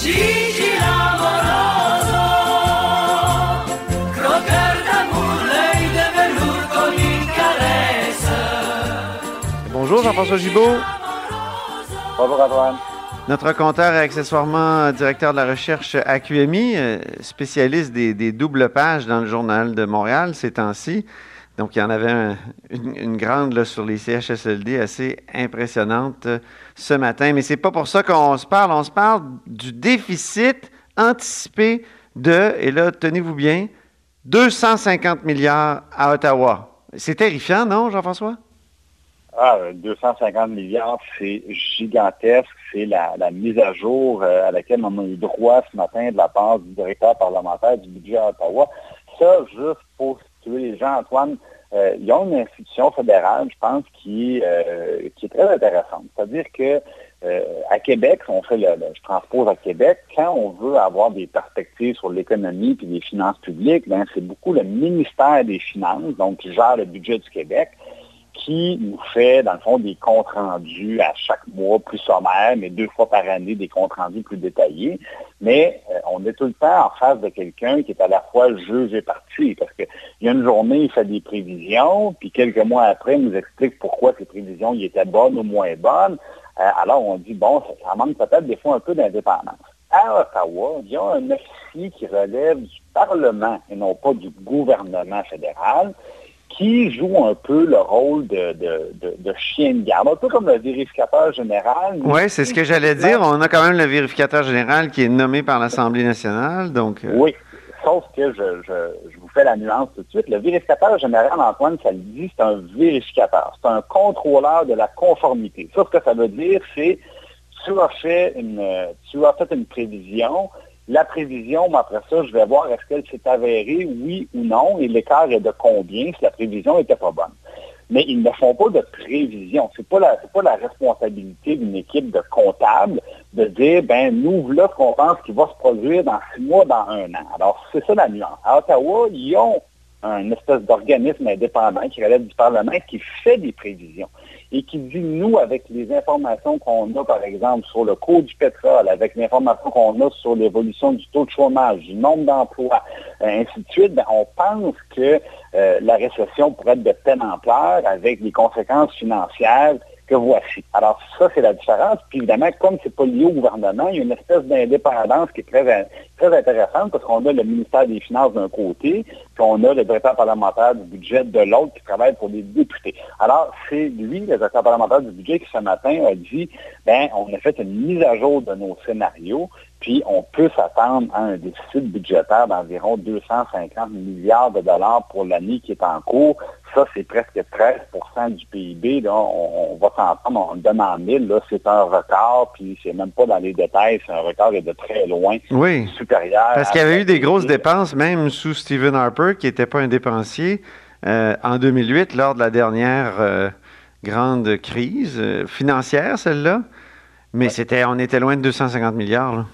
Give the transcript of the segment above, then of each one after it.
Gigi l'amoroso, croqueur d'amour, l'œil de velours comme une caresse. Bonjour Jean-François Gibault. Bonjour Antoine. Notre compteur et accessoirement directeur de la recherche à QMI, euh, spécialiste des, des doubles pages dans le journal de Montréal ces temps-ci. Donc, il y en avait un- une, grande là, sur les CHSLD assez impressionnante euh, ce matin. Mais c'est pas pour ça qu'on se parle. On se parle du déficit anticipé de, et là, tenez-vous bien, 250 milliards à Ottawa. C'est terrifiant, non, Jean-François? Ah, euh, 250 milliards, c'est gigantesque. C'est la, mise à jour euh, à laquelle on a eu droit ce matin de la part du directeur parlementaire du budget à Ottawa. Ça, juste pour situer les gens, Antoine, euh, ils ont une institution fédérale, je pense, qui, euh, qui est très intéressante. C'est-à-dire que euh, à Québec, on fait le, le- je transpose à Québec, quand on veut avoir des perspectives sur l'économie et les finances publiques, ben, c'est beaucoup le ministère des Finances, donc qui gère le budget du Québec, qui nous fait, dans le fond, des comptes rendus à chaque mois plus sommaires, mais deux fois par année, des comptes rendus plus détaillés. Mais euh, on est tout le temps en face de quelqu'un qui est à la fois juge et parti, parce qu'il y a une journée, il fait des prévisions, puis quelques mois après, il nous explique pourquoi ces prévisions étaient bonnes ou moins bonnes. Euh, alors, on dit, bon, ça, ça manque peut-être des fois un peu d'indépendance. À Ottawa, il y a un officier qui relève du Parlement et non pas du gouvernement fédéral qui joue un peu le rôle de, de, de, de chien de garde, un peu comme le vérificateur général. Oui, c'est ce que j'allais dire. On a quand même le vérificateur général qui est nommé par l'Assemblée nationale. Donc, euh, Oui, sauf que je, je, je vous fais la nuance tout de suite. Le vérificateur général, Antoine, ça le dit, c'est un vérificateur. C'est un contrôleur de la conformité. Ça, ce que ça veut dire, c'est tu as fait une, tu as fait une prévision. La prévision, mais après ça, je vais voir est-ce qu'elle s'est avérée, oui ou non, et l'écart est de combien si la prévision n'était pas bonne. Mais ils ne font pas de prévision. C'est pas la, c'est pas la responsabilité d'une équipe de comptables de dire, ben, nous, voilà ce qu'on pense qui va se produire dans six mois, dans un an. Alors, c'est ça la nuance. À Ottawa, ils ont un espèce d'organisme indépendant qui relève du Parlement qui fait des prévisions et qui dit, nous, avec les informations qu'on a, par exemple, sur le cours du pétrole, avec l'information qu'on a sur l'évolution du taux de chômage, du nombre d'emplois, euh, ainsi de suite, ben, on pense que euh, la récession pourrait être de telle ampleur avec les conséquences financières que voici. Alors ça, c'est la différence. Puis évidemment, comme c'est pas lié au gouvernement, il y a une espèce d'indépendance qui est très, très intéressante parce qu'on a le ministère des Finances d'un côté, puis on a le directeur parlementaire du budget de l'autre qui travaille pour les députés. Alors, c'est lui, le directeur parlementaire du budget, qui ce matin a dit, ben, on a fait une mise à jour de nos scénarios, puis on peut s'attendre à un déficit budgétaire d'environ 250 milliards de dollars pour l'année qui est en cours. Ça, c'est presque 13% du PIB. Là, on, on va s'entendre, on le donne en mille. Là, c'est un record, puis c'est même pas dans les détails, c'est un record de très loin oui. supérieur. Parce qu'il y avait eu des grosses dépenses, même sous Stephen Harper, qui n'était pas un dépensier, euh, en 2008, lors de la dernière euh, grande crise euh, financière, celle-là. Mais Ouais. c'était, on était loin de 250 milliards. Là.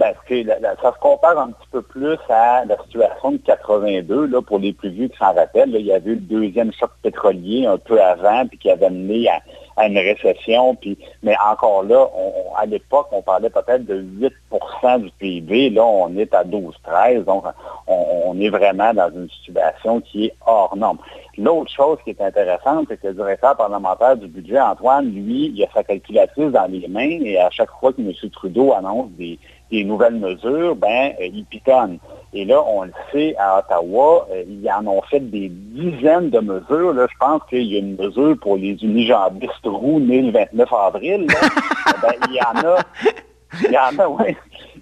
Ben, c'est- la- la- ça se compare un petit peu plus à la situation de 82, là, pour les plus vieux qui s'en rappellent. il y avait eu le deuxième choc pétrolier un peu avant, puis qui avait mené à, une récession. Puis, mais encore là, à l'époque, on parlait peut-être de 8% du PIB. Là, on est à 12-13. Donc, on, on est vraiment dans une situation qui est hors norme. L'autre chose qui est intéressante, c'est que le directeur parlementaire du budget, Antoine, lui, il a sa calculatrice dans les mains et à chaque fois que M. Trudeau annonce des, des nouvelles mesures, ben, euh, il pitonne. Et là, on le sait, à Ottawa, euh, ils en ont fait des dizaines de mesures. Là, je pense qu'il y a une mesure pour les unijambistes roux nés le 29 avril. Là. ben, il y en a, il y en a, oui.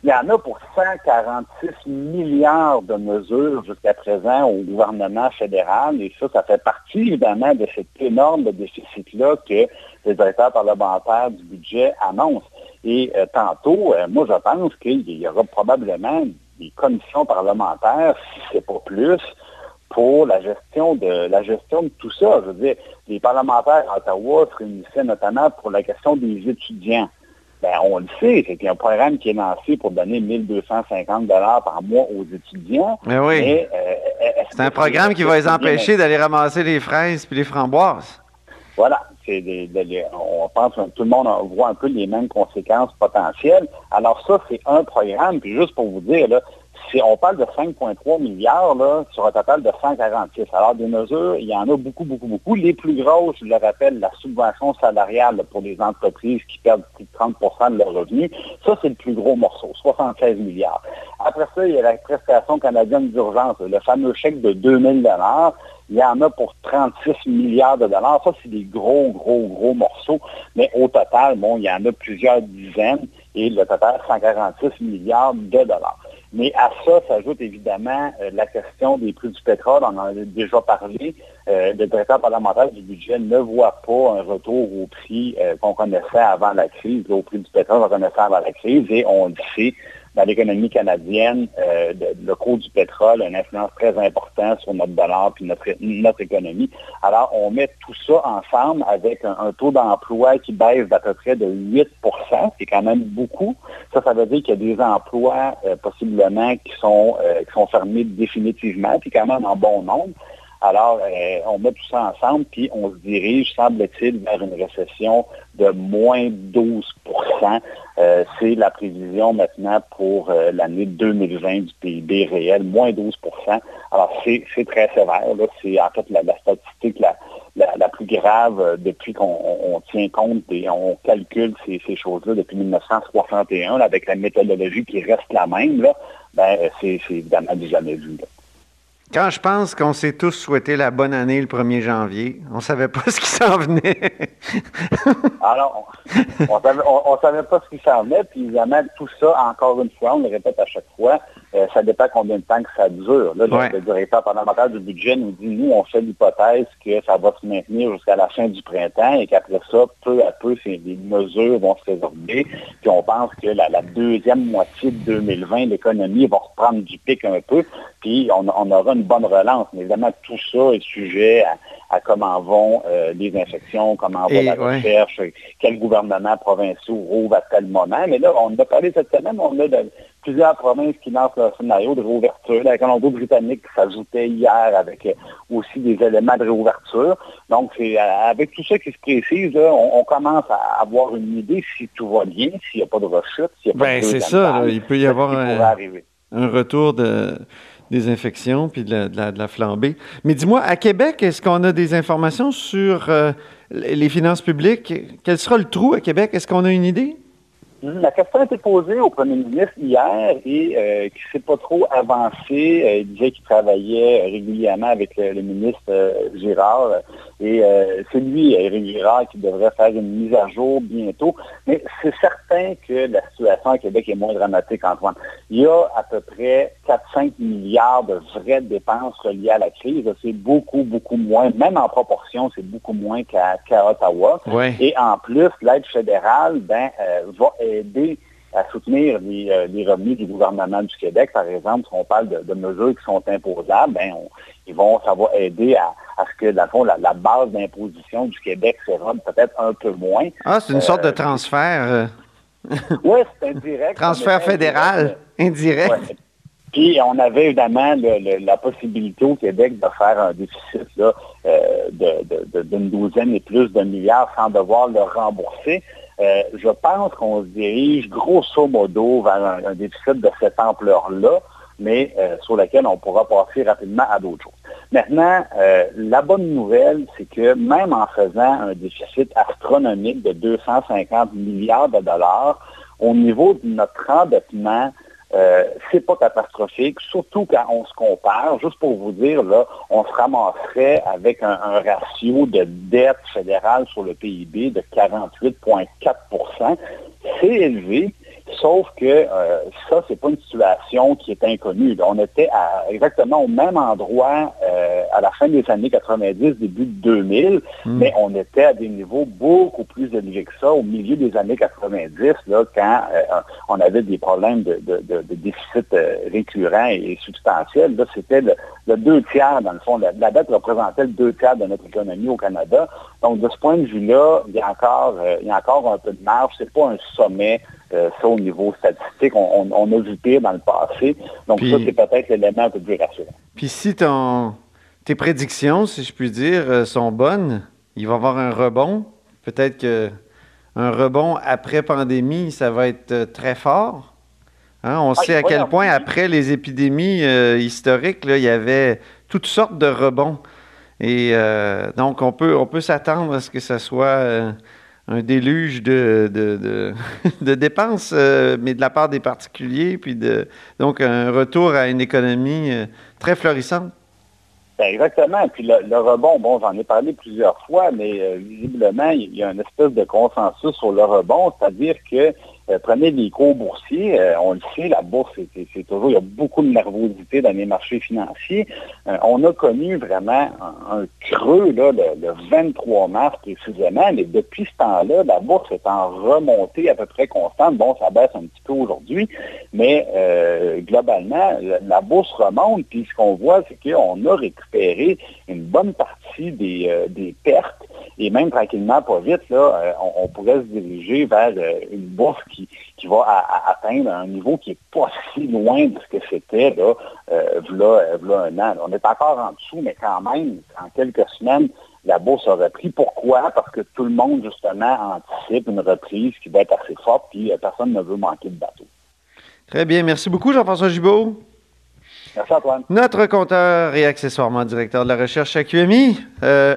Il y en a pour 146 milliards de mesures jusqu'à présent au gouvernement fédéral. Et ça, ça fait partie, évidemment, de cet énorme déficit-là que le directeur parlementaire du budget annonce. Et euh, tantôt, euh, moi, je pense qu'il y aura probablement des commissions parlementaires, si c'est pas plus, pour la gestion de la gestion de tout ça. Je veux dire, les parlementaires à Ottawa se réunissaient notamment pour la question des étudiants. Ben, on le sait, c'est qu'il y a un programme qui est lancé pour donner 1250 dollars par mois aux étudiants. Mais oui. Mais, euh, C'est un programme qui va les empêcher d'aller ramasser les fraises puis les framboises. Voilà. On pense que tout le monde voit un peu les mêmes conséquences potentielles. Alors ça, c'est un programme. Puis juste pour vous dire, là, on parle de 5,3 milliards là, sur un total de 146. Alors, des mesures, il y en a beaucoup, beaucoup, beaucoup. Les plus grosses, je le rappelle, la subvention salariale pour les entreprises qui perdent plus de 30% de leurs revenus, ça, c'est le plus gros morceau, 76 milliards. Après ça, il y a la prestation canadienne d'urgence, le fameux chèque de 2000 dollars. Il y en a pour 36 milliards de dollars. Ça, c'est des gros, gros, gros morceaux. Mais au total, bon, il y en a plusieurs dizaines et le total, 146 milliards de dollars. Mais à ça s'ajoute évidemment euh, la question des prix du pétrole. On en a déjà parlé. Euh, le directeur parlementaire du budget ne voit pas un retour au prix euh, qu'on connaissait avant la crise, au prix du pétrole qu'on connaissait avant la crise. Et on le sait, dans l'économie canadienne, euh, le cours du pétrole a une influence très importante sur notre dollar puis notre, notre économie. Alors, on met tout ça ensemble avec un, taux d'emploi qui baisse d'à peu près de 8% c'est quand même beaucoup. Ça, ça veut dire qu'il y a des emplois euh, possiblement qui sont, euh, qui sont fermés définitivement, puis quand même en bon nombre. Alors, euh, on met tout ça ensemble, puis on se dirige, semble-t-il, vers une récession de moins 12% euh, C'est la prévision maintenant pour euh, l'année 2020 du PIB réel, moins 12% Alors, c'est très sévère. C'est en fait la, statistique la, plus grave depuis qu'on tient compte et on calcule ces, choses-là depuis 1961, avec la méthodologie qui reste la même. Ben, c'est évidemment du jamais vu. Quand je pense qu'on s'est tous souhaité la bonne année le 1er janvier, on ne savait pas ce qui s'en venait. Alors, on ne savait, pas ce qui s'en venait, puis évidemment, tout ça, encore une fois, on le répète à chaque fois, euh, ça dépend combien de temps que ça dure. Là, Le directeur parlementaire du budget nous dit, nous, on fait l'hypothèse que ça va se maintenir jusqu'à la fin du printemps et qu'après ça, peu à peu, les mesures vont se résorber. Puis on pense que la, deuxième moitié de 2020, l'économie va reprendre du pic un peu, puis on, on aura une bonne relance. Mais évidemment, tout ça est sujet à, comment vont euh, les infections, comment va la recherche, quel gouvernement provincial rouvre à tel moment. Mais là, on a parlé cette semaine, on a plusieurs provinces qui lancent leur scénario de réouverture. La Colombie-Britannique s'ajoutait hier avec euh, aussi des éléments de réouverture. Donc, c'est euh, avec tout ça qui se précise, on, commence à avoir une idée si tout va bien, s'il n'y a pas de rechute, s'il n'y a pas ben, c'est ça, il peut y avoir un retour de des infections puis de la, flambée. Mais dis-moi, à Québec, est-ce qu'on a des informations sur euh, les finances publiques? Quel sera le trou à Québec? Est-ce qu'on a une idée? La question a été posée au premier ministre hier et euh, qui ne s'est pas trop avancé. Euh, il disait qu'il travaillait régulièrement avec le, ministre euh, Girard et c'est lui, Éric Girard, qui devrait faire une mise à jour bientôt. Mais c'est certain que la situation à Québec est moins dramatique, Antoine. Il y a à peu près 4-5 milliards de vraies dépenses reliées à la crise. C'est beaucoup, beaucoup moins, même en proportion, c'est beaucoup moins qu'à Ottawa. Et en plus, l'aide fédérale ben, va aider à soutenir euh, les, revenus du gouvernement du Québec, par exemple, si on parle de, mesures qui sont imposables, ben, ils vont, ça va aider à, ce que, dans le fond, la, base d'imposition du Québec s'érode peut-être un peu moins. Ah, c'est une sorte de euh, transfert. Euh. oui, c'est indirect. transfert fédéral, indirect. Puis on avait évidemment la possibilité au Québec de faire un déficit d'une douzaine et plus de milliards sans devoir le rembourser. Euh, je pense qu'on se dirige grosso modo vers un, déficit de cette ampleur-là, mais euh, sur lequel on pourra passer rapidement à d'autres choses. Maintenant, euh, la bonne nouvelle, c'est que même en faisant un déficit astronomique de 250 milliards de dollars, au niveau de notre endettement, euh, c'est pas catastrophique, surtout quand on se compare. Juste pour vous dire, là, on se ramasserait avec un, ratio de dette fédérale sur le PIB de 48,4% C'est élevé, Sauf que euh, ça, c'est pas une situation qui est inconnue. On était à, exactement au même endroit euh, à la fin des années 90, début de 2000, hmm. mais on était à des niveaux beaucoup plus élevés que ça au milieu des années 90, là, quand euh, on avait des problèmes de, déficit récurrent et, substantiel. Là, c'était le, deux tiers, dans le fond. La, dette représentait le deux tiers de notre économie au Canada. Donc, de ce point de vue-là, il y a encore, il y a encore un peu de marge. C'est pas un sommet euh, ça, au niveau statistique, on, a vu pire dans le passé. Donc, ça, c'est peut-être l'élément un peu plus rassurant. Puis, si ton, tes prédictions, si je puis dire, euh, sont bonnes, il va y avoir un rebond. peut-être que un rebond après pandémie, ça va être euh, très fort. Hein? On Ah, sait à quel point, après les épidémies euh, historiques, là, il y avait toutes sortes de rebonds. Et euh, donc, on peut, on peut s'attendre à ce que ça soit euh, un déluge de, de, de- de dépenses, mais de la part des particuliers, puis de, donc un retour à une économie très florissante. Ben, exactement. Puis le, rebond, bon, j'en ai parlé plusieurs fois, mais euh, visiblement, il y a une espèce de consensus sur le rebond, c'est-à-dire que euh, prenez les cours boursiers, euh, on le sait, la bourse, c'est- toujours, il y a beaucoup de nervosité dans les marchés financiers. Euh, on a connu vraiment un, creux là, le, le 23 mars précisément, mais depuis ce temps-là, la bourse est en remontée à peu près constante. Bon, ça baisse un petit peu aujourd'hui, mais globalement, la, bourse remonte, puis ce qu'on voit, c'est qu'on a récupéré une bonne partie des, des pertes, et même tranquillement, pas vite, là, euh, on, on pourrait se diriger vers euh, une bourse qui, qui va à- à atteindre un niveau qui n'est pas si loin de ce que c'était là, euh, v'là, euh, v'là un an. On est encore en dessous, mais quand même, en quelques semaines, la bourse a repris. Pourquoi? Parce que tout le monde, justement, anticipe une reprise qui va être assez forte, puis personne ne veut manquer de bateau. Très bien. Merci beaucoup, Jean-François Gibault. Merci Antoine. Notre compteur et accessoirement directeur de la recherche à QMI. Euh,